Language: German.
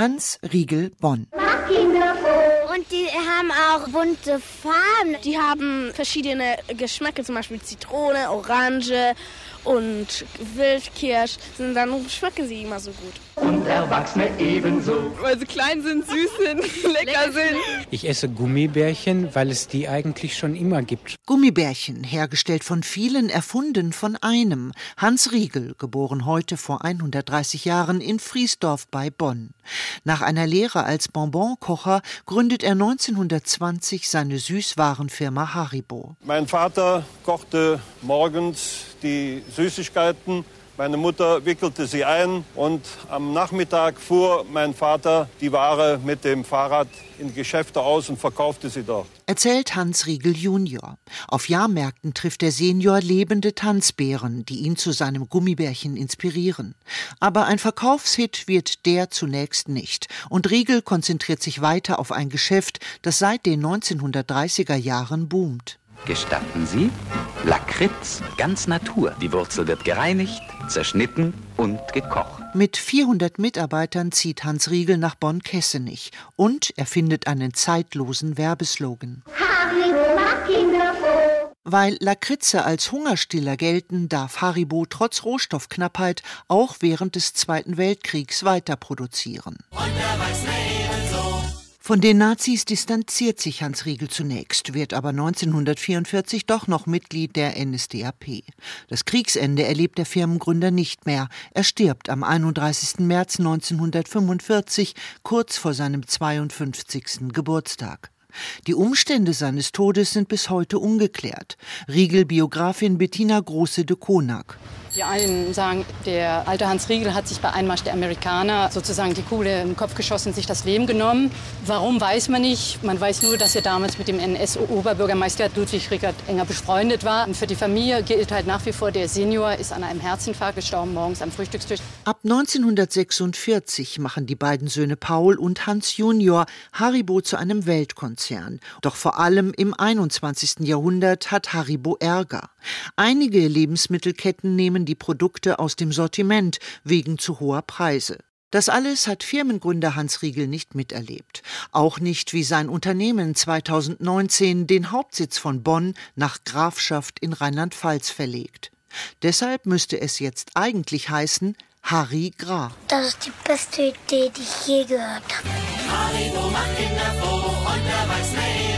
Hans Riegel Bonn. Und die haben auch bunte Farben. Die haben verschiedene Geschmäcke, zum Beispiel Zitrone, Orange und Wildkirsch. Und dann schmecken sie immer so gut. Und Erwachsene ebenso. Weil sie klein sind, süß sind, lecker sind. Ich esse Gummibärchen, weil es die eigentlich schon immer gibt. Gummibärchen, hergestellt von vielen, erfunden von einem. Hans Riegel, geboren heute vor 130 Jahren in Friesdorf bei Bonn. Nach einer Lehre als Bonbonkocher gründet er 1920 seine Süßwarenfirma Haribo. Mein Vater kochte morgens die Süßigkeiten. Meine Mutter wickelte sie ein und am Nachmittag fuhr mein Vater die Ware mit dem Fahrrad in Geschäfte aus und verkaufte sie dort. Erzählt Hans Riegel Junior. Auf Jahrmärkten trifft der Senior lebende Tanzbären, die ihn zu seinem Gummibärchen inspirieren. Aber ein Verkaufshit wird der zunächst nicht. Und Riegel konzentriert sich weiter auf ein Geschäft, das seit den 1930er Jahren boomt. Gestatten Sie? Lakritz, ganz Natur. Die Wurzel wird gereinigt, zerschnitten und gekocht. Mit 400 Mitarbeitern zieht Hans Riegel nach Bonn-Kessenich und er findet einen zeitlosen Werbeslogan. Weil Lakritze als Hungerstiller gelten, darf Haribo trotz Rohstoffknappheit auch während des Zweiten Weltkriegs weiter produzieren. Von den Nazis distanziert sich Hans Riegel zunächst, wird aber 1944 doch noch Mitglied der NSDAP. Das Kriegsende erlebt der Firmengründer nicht mehr. Er stirbt am 31. März 1945, kurz vor seinem 52. Geburtstag. Die Umstände seines Todes sind bis heute ungeklärt. Riegel-Biografin Bettina Große de Konak. Die einen sagen, der alte Hans Riegel hat sich bei Einmarsch der Amerikaner sozusagen die Kuhle im Kopf geschossen, sich das Leben genommen. Warum weiß man nicht. Man weiß nur, dass er damals mit dem NS-Oberbürgermeister Ludwig Rickert enger befreundet war. Und für die Familie gilt halt nach wie vor, der Senior ist an einem Herzinfarkt gestorben morgens am Frühstückstisch. Ab 1946 machen die beiden Söhne Paul und Hans Junior Haribo zu einem Weltkonzern. Doch vor allem im 21. Jahrhundert hat Haribo Ärger. Einige Lebensmittelketten nehmen die Produkte aus dem Sortiment wegen zu hoher Preise. Das alles hat Firmengründer Hans Riegel nicht miterlebt. Auch nicht, wie sein Unternehmen 2019 den Hauptsitz von Bonn nach Grafschaft in Rheinland-Pfalz verlegt. Deshalb müsste es jetzt eigentlich heißen Harry Graf. Das ist die beste Idee, die ich je gehört habe. Haribo macht Kinder froh und wer weiß nicht.